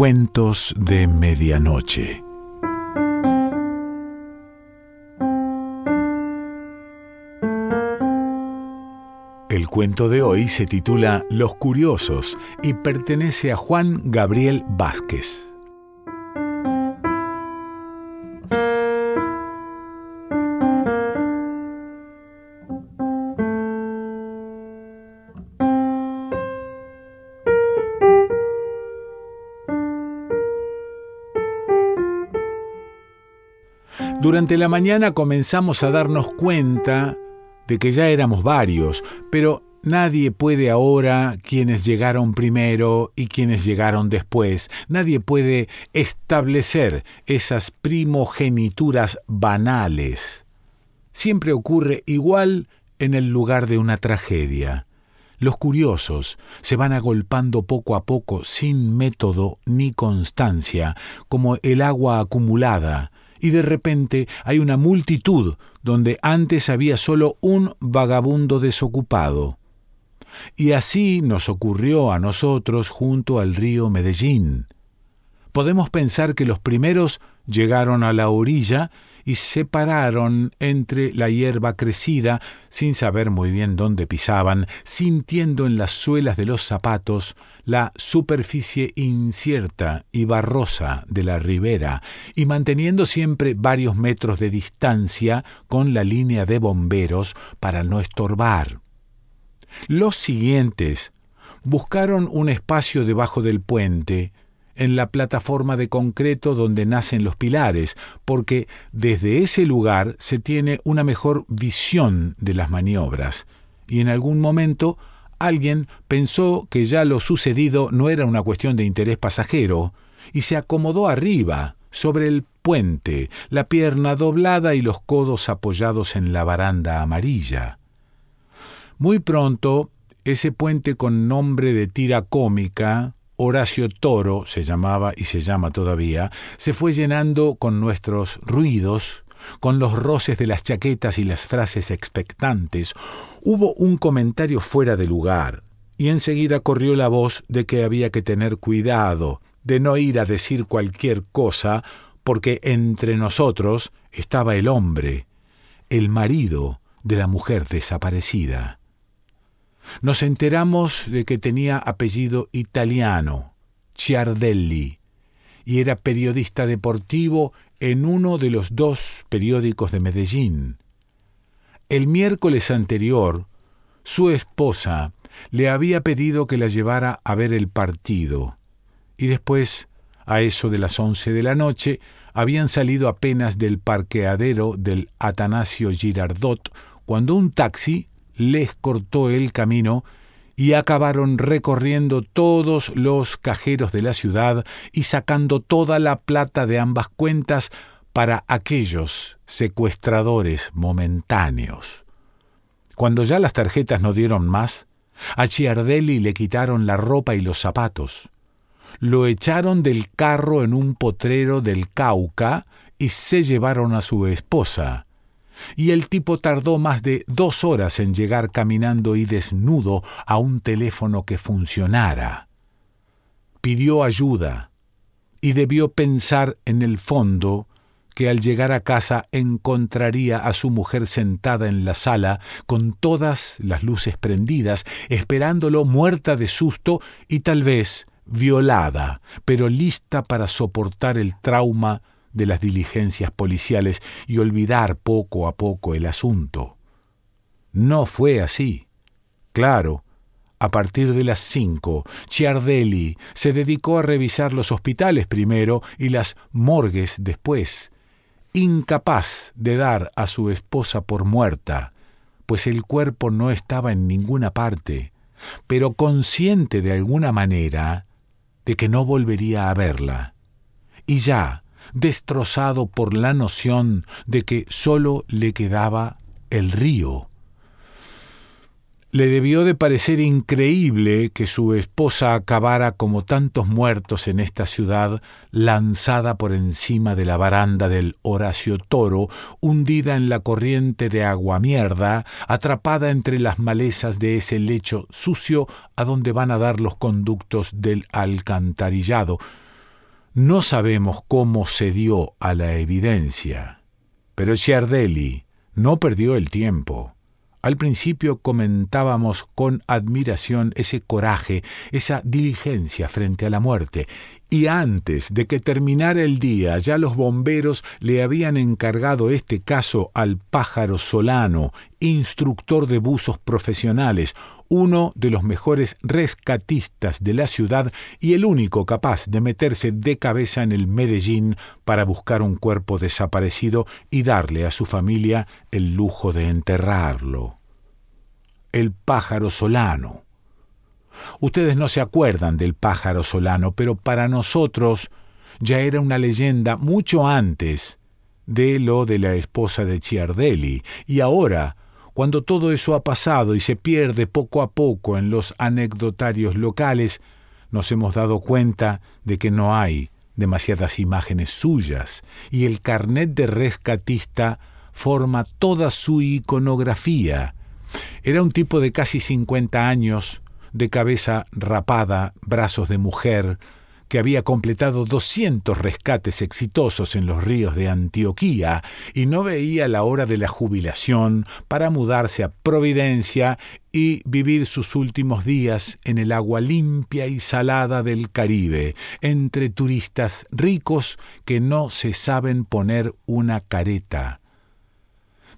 Cuentos de Medianoche. El cuento de hoy se titula Los Curiosos y pertenece a Juan Gabriel Vázquez. Durante la mañana comenzamos a darnos cuenta de que ya éramos varios, pero nadie puede ahora quienes llegaron primero y quienes llegaron después. Nadie puede establecer esas primogenituras banales. Siempre ocurre igual en el lugar de una tragedia. Los curiosos se van agolpando poco a poco sin método ni constancia, como el agua acumulada, y de repente hay una multitud donde antes había solo un vagabundo desocupado. Y así nos ocurrió a nosotros junto al río Medellín. Podemos pensar que los primeros llegaron a la orilla y se pararon entre la hierba crecida, sin saber muy bien dónde pisaban, sintiendo en las suelas de los zapatos la superficie incierta y barrosa de la ribera, y manteniendo siempre varios metros de distancia con la línea de bomberos para no estorbar. Los siguientes buscaron un espacio debajo del puente, en la plataforma de concreto donde nacen los pilares, porque desde ese lugar se tiene una mejor visión de las maniobras, y en algún momento alguien pensó que ya lo sucedido no era una cuestión de interés pasajero, y se acomodó arriba, sobre el puente, la pierna doblada y los codos apoyados en la baranda amarilla. Muy pronto, ese puente con nombre de tira cómica, Horacio Toro se llamaba y se llama todavía, se fue llenando con nuestros ruidos, con los roces de las chaquetas y las frases expectantes. Hubo un comentario fuera de lugar, y enseguida corrió la voz de que había que tener cuidado, de no ir a decir cualquier cosa, porque entre nosotros estaba el hombre, el marido de la mujer desaparecida. Nos enteramos de que tenía apellido italiano, Ciardelli, y era periodista deportivo en uno de los dos periódicos de Medellín. El miércoles anterior, su esposa le había pedido que la llevara a ver el partido, y después, a eso de las once de la noche, habían salido apenas del parqueadero del Atanasio Girardot cuando un taxi les cortó el camino y acabaron recorriendo todos los cajeros de la ciudad y sacando toda la plata de ambas cuentas para aquellos secuestradores momentáneos. Cuando ya las tarjetas no dieron más, a Chiardelli le quitaron la ropa y los zapatos. Lo echaron del carro en un potrero del Cauca y se llevaron a su esposa, y el tipo tardó más de dos horas en llegar caminando y desnudo a un teléfono que funcionara. Pidió ayuda y debió pensar en el fondo que al llegar a casa encontraría a su mujer sentada en la sala con todas las luces prendidas, esperándolo muerta de susto y tal vez violada, pero lista para soportar el trauma de las diligencias policiales y olvidar poco a poco el asunto. No fue así. Claro, a partir de las cinco, Ciardelli se dedicó a revisar los hospitales primero y las morgues después, incapaz de dar a su esposa por muerta, pues el cuerpo no estaba en ninguna parte, pero consciente de alguna manera de que no volvería a verla. Y ya, destrozado por la noción de que sólo le quedaba el río. Le debió de parecer increíble que su esposa acabara como tantos muertos en esta ciudad, lanzada por encima de la baranda del Horacio Toro, hundida en la corriente de agua mierda, atrapada entre las malezas de ese lecho sucio a donde van a dar los conductos del alcantarillado, No sabemos cómo se dio a la evidencia, pero Ciardelli no perdió el tiempo. Al principio comentábamos con admiración ese coraje, esa diligencia frente a la muerte, y antes de que terminara el día ya los bomberos le habían encargado este caso al pájaro Solano, instructor de buzos profesionales, uno de los mejores rescatistas de la ciudad y el único capaz de meterse de cabeza en el Medellín para buscar un cuerpo desaparecido y darle a su familia el lujo de enterrarlo. El pájaro Solano Ustedes no se acuerdan del pájaro solano, pero para nosotros ya era una leyenda mucho antes de lo de la esposa de Ciardelli. Y ahora, cuando todo eso ha pasado y se pierde poco a poco en los anecdotarios locales, nos hemos dado cuenta de que no hay demasiadas imágenes suyas, y el carnet de rescatista forma toda su iconografía. Era un tipo de casi 50 años, de cabeza rapada, brazos de mujer, que había completado 200 rescates exitosos en los ríos de Antioquía y no veía la hora de la jubilación para mudarse a Providencia y vivir sus últimos días en el agua limpia y salada del Caribe, entre turistas ricos que no se saben poner una careta.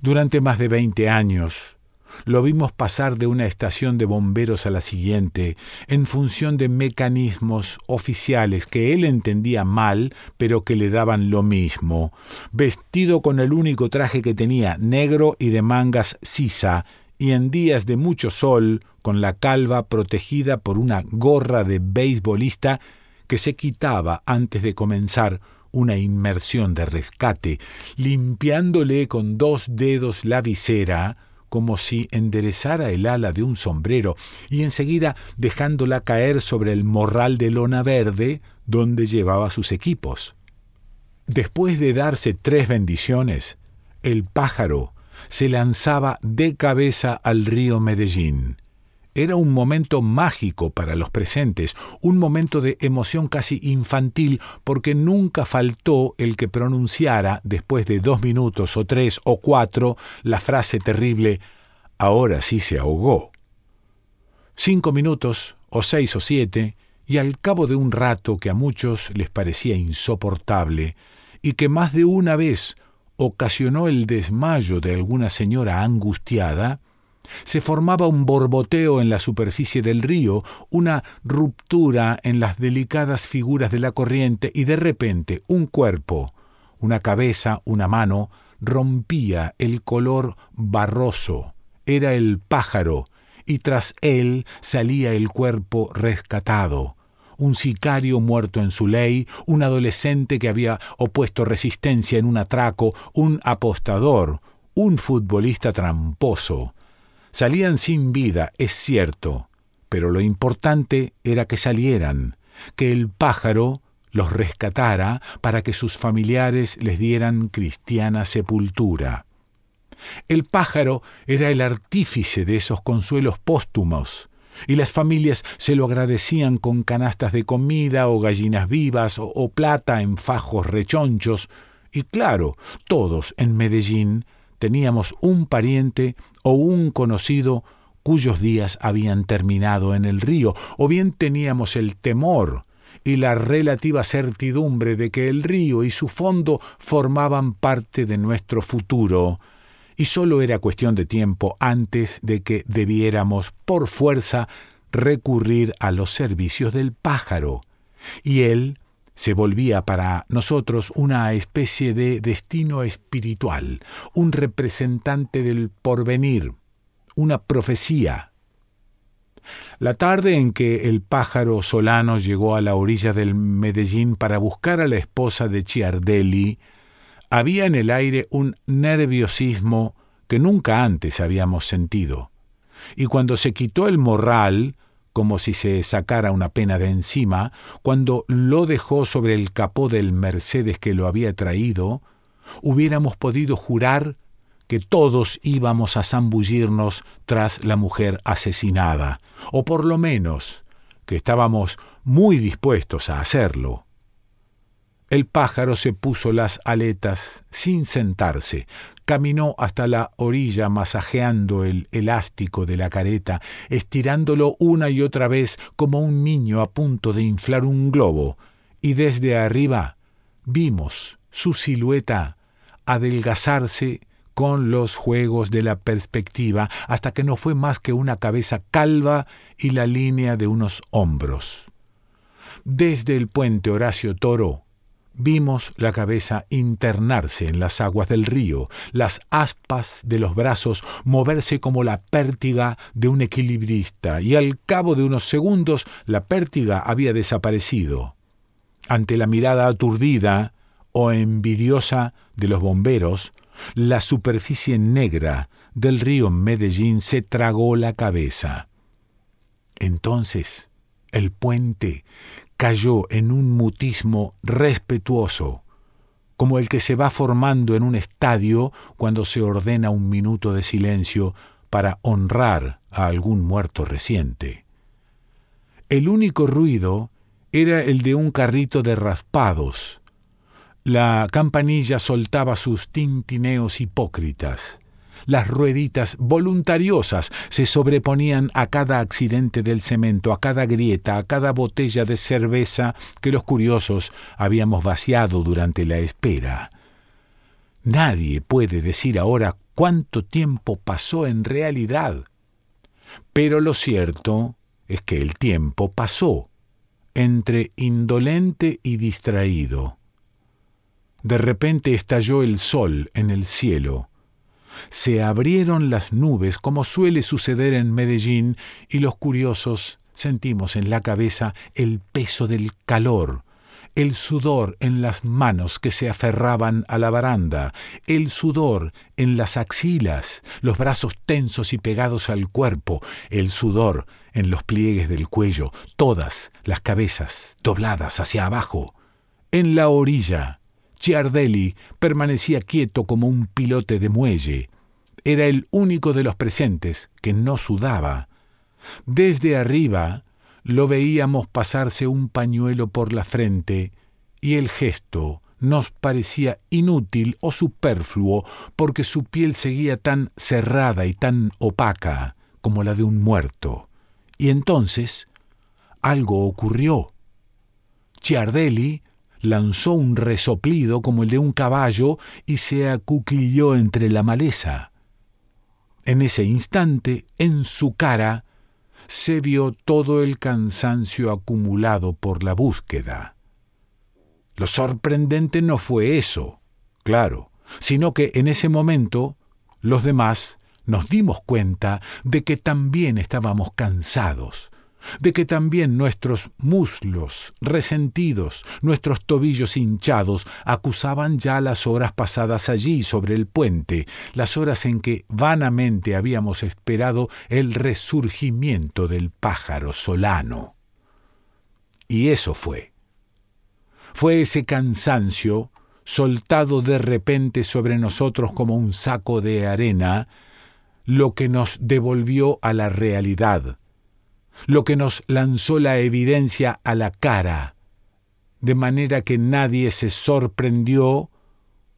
Durante más de 20 años, lo vimos pasar de una estación de bomberos a la siguiente, en función de mecanismos oficiales que él entendía mal, pero que le daban lo mismo, vestido con el único traje que tenía, negro y de mangas sisa, y en días de mucho sol, con la calva protegida por una gorra de beisbolista que se quitaba antes de comenzar una inmersión de rescate, limpiándole con dos dedos la visera, como si enderezara el ala de un sombrero y enseguida dejándola caer sobre el morral de lona verde donde llevaba sus equipos. Después de darse tres bendiciones, el pájaro se lanzaba de cabeza al río Medellín. Era un momento mágico para los presentes, un momento de emoción casi infantil, porque nunca faltó el que pronunciara, después de dos minutos o tres o cuatro, la frase terrible Ahora sí se ahogó. Cinco minutos, o seis o siete, y al cabo de un rato que a muchos les parecía insoportable, y que más de una vez ocasionó el desmayo de alguna señora angustiada, se formaba un borboteo en la superficie del río, una ruptura en las delicadas figuras de la corriente y de repente un cuerpo, una cabeza, una mano, rompía el color barroso. Era el pájaro, y tras él salía el cuerpo rescatado, un sicario muerto en su ley, un adolescente que había opuesto resistencia en un atraco, un apostador, un futbolista tramposo, Salían sin vida, es cierto, pero lo importante era que salieran, que el pájaro los rescatara para que sus familiares les dieran cristiana sepultura. El pájaro era el artífice de esos consuelos póstumos, y las familias se lo agradecían con canastas de comida o gallinas vivas o, plata en fajos rechonchos, y claro, todos en Medellín teníamos un pariente o un conocido cuyos días habían terminado en el río, o bien teníamos el temor y la relativa certidumbre de que el río y su fondo formaban parte de nuestro futuro, y sólo era cuestión de tiempo antes de que debiéramos por fuerza recurrir a los servicios del pájaro, y él se volvía para nosotros una especie de destino espiritual, un representante del porvenir, una profecía. La tarde en que el pájaro solano llegó a la orilla del Medellín para buscar a la esposa de Ciardelli, había en el aire un nerviosismo que nunca antes habíamos sentido. Y cuando se quitó el morral, como si se sacara una pena de encima, cuando lo dejó sobre el capó del Mercedes que lo había traído, hubiéramos podido jurar que todos íbamos a zambullirnos tras la mujer asesinada, o por lo menos que estábamos muy dispuestos a hacerlo. El pájaro se puso las aletas sin sentarse, caminó hasta la orilla masajeando el elástico de la careta, estirándolo una y otra vez como un niño a punto de inflar un globo, y desde arriba vimos su silueta adelgazarse con los juegos de la perspectiva hasta que no fue más que una cabeza calva y la línea de unos hombros. Desde el puente Horacio Toro Vimos la cabeza internarse en las aguas del río, las aspas de los brazos moverse como la pértiga de un equilibrista, y al cabo de unos segundos la pértiga había desaparecido. Ante la mirada aturdida o envidiosa de los bomberos, la superficie negra del río Medellín se tragó la cabeza. Entonces, el puente cayó en un mutismo respetuoso, como el que se va formando en un estadio cuando se ordena un minuto de silencio para honrar a algún muerto reciente. El único ruido era el de un carrito de raspados. La campanilla soltaba sus tintineos hipócritas. Las rueditas voluntariosas se sobreponían a cada accidente del cemento, a cada grieta, a cada botella de cerveza que los curiosos habíamos vaciado durante la espera. Nadie puede decir ahora cuánto tiempo pasó en realidad. Pero lo cierto es que el tiempo pasó entre indolente y distraído. De repente estalló el sol en el cielo se abrieron las nubes como suele suceder en Medellín y los curiosos sentimos en la cabeza el peso del calor, el sudor en las manos que se aferraban a la baranda, el sudor en las axilas, los brazos tensos y pegados al cuerpo, el sudor en los pliegues del cuello, todas las cabezas dobladas hacia abajo. En la orilla, Ciardelli permanecía quieto como un pilote de muelle. Era el único de los presentes que no sudaba. Desde arriba lo veíamos pasarse un pañuelo por la frente y el gesto nos parecía inútil o superfluo porque su piel seguía tan cerrada y tan opaca como la de un muerto. Y entonces algo ocurrió. Ciardelli lanzó un resoplido como el de un caballo y se acuclilló entre la maleza. En ese instante, en su cara, se vio todo el cansancio acumulado por la búsqueda. Lo sorprendente no fue eso, claro, sino que en ese momento los demás nos dimos cuenta de que también estábamos cansados de que también nuestros muslos resentidos, nuestros tobillos hinchados, acusaban ya las horas pasadas allí sobre el puente, las horas en que vanamente habíamos esperado el resurgimiento del pájaro solano. Y eso fue. Fue ese cansancio, soltado de repente sobre nosotros como un saco de arena, lo que nos devolvió a la realidad, lo que nos lanzó la evidencia a la cara, de manera que nadie se sorprendió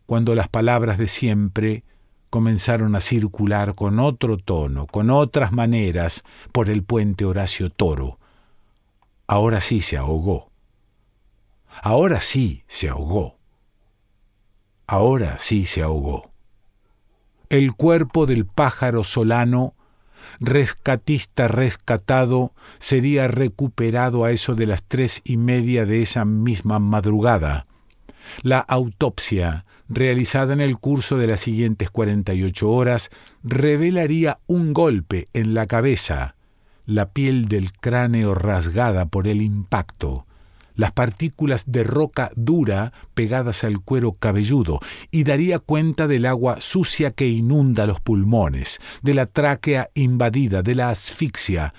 cuando las palabras de siempre comenzaron a circular con otro tono, con otras maneras, por el puente Horacio Toro. Ahora sí se ahogó. Ahora sí se ahogó. Ahora sí se ahogó. El cuerpo del pájaro solano rescatista rescatado sería recuperado a eso de las tres y media de esa misma madrugada. La autopsia, realizada en el curso de las siguientes 48 horas, revelaría un golpe en la cabeza, la piel del cráneo rasgada por el impacto, las partículas de roca dura pegadas al cuero cabelludo y daría cuenta del agua sucia que inunda los pulmones, de la tráquea invadida, de la asfixia,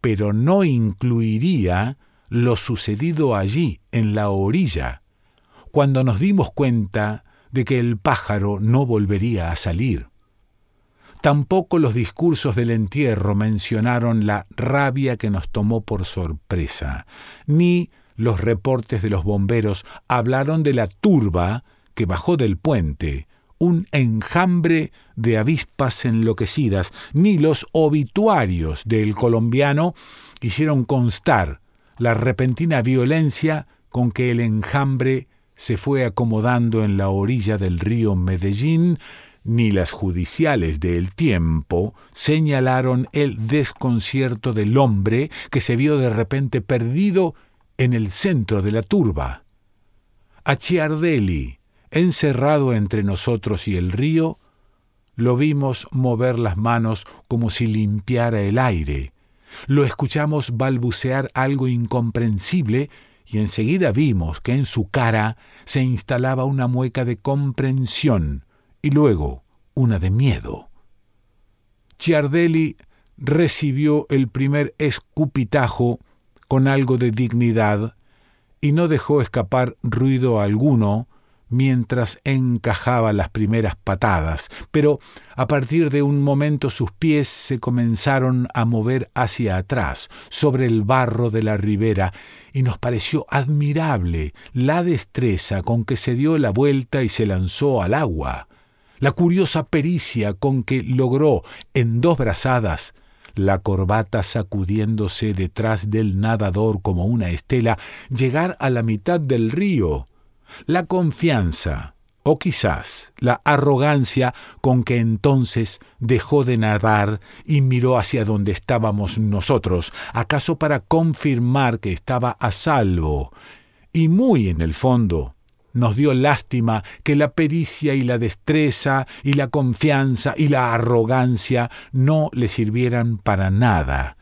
pero no incluiría lo sucedido allí, en la orilla, cuando nos dimos cuenta de que el pájaro no volvería a salir. Tampoco los discursos del entierro mencionaron la rabia que nos tomó por sorpresa, ni los reportes de los bomberos hablaron de la turba que bajó del puente, un enjambre de avispas enloquecidas, ni los obituarios del colombiano hicieron constar la repentina violencia con que el enjambre se fue acomodando en la orilla del río Medellín, ni las judiciales del tiempo señalaron el desconcierto del hombre que se vio de repente perdido en el centro de la turba. A Chiardelli, encerrado entre nosotros y el río, lo vimos mover las manos como si limpiara el aire. Lo escuchamos balbucear algo incomprensible y enseguida vimos que en su cara se instalaba una mueca de comprensión y luego una de miedo. Chiardelli recibió el primer escupitajo con algo de dignidad y no dejó escapar ruido alguno mientras encajaba las primeras patadas, pero a partir de un momento sus pies se comenzaron a mover hacia atrás, sobre el barro de la ribera, y nos pareció admirable la destreza con que se dio la vuelta y se lanzó al agua, la curiosa pericia con que logró en dos brazadas la corbata sacudiéndose detrás del nadador como una estela, llegar a la mitad del río, la confianza, o quizás la arrogancia con que entonces dejó de nadar y miró hacia donde estábamos nosotros, acaso para confirmar que estaba a salvo, y muy en el fondo nos dio lástima que la pericia y la destreza y la confianza y la arrogancia no le sirvieran para nada,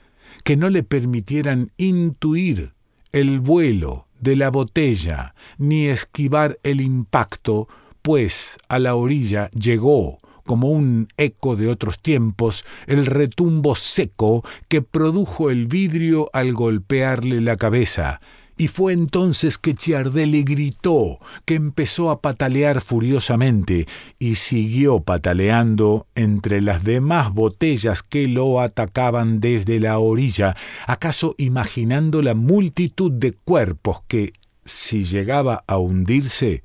que no le permitieran intuir el vuelo de la botella, ni esquivar el impacto, pues a la orilla llegó, como un eco de otros tiempos, el retumbo seco que produjo el vidrio al golpearle la cabeza, y fue entonces que Chiardelli gritó, que empezó a patalear furiosamente, y siguió pataleando entre las demás botellas que lo atacaban desde la orilla, acaso imaginando la multitud de cuerpos que, si llegaba a hundirse,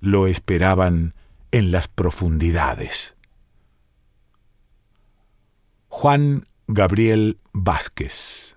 lo esperaban en las profundidades. Juan Gabriel Vázquez